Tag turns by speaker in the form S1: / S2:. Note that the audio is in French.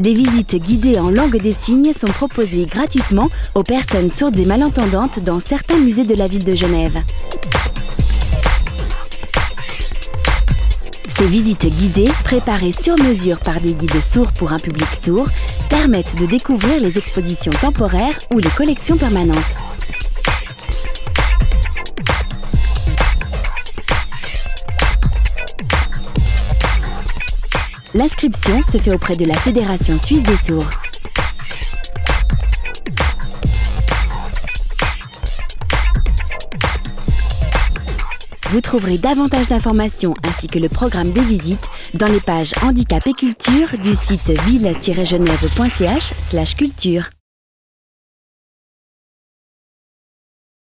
S1: Des visites guidées en langue des signes sont proposées gratuitement aux personnes sourdes et malentendantes dans certains musées de la ville de Genève. Ces visites guidées, préparées sur mesure par des guides sourds pour un public sourd, permettent de découvrir les expositions temporaires ou les collections permanentes. L'inscription se fait auprès de la Fédération suisse des sourds. Vous trouverez davantage d'informations ainsi que le programme des visites dans les pages Handicap et Culture du site ville-genève.ch culture.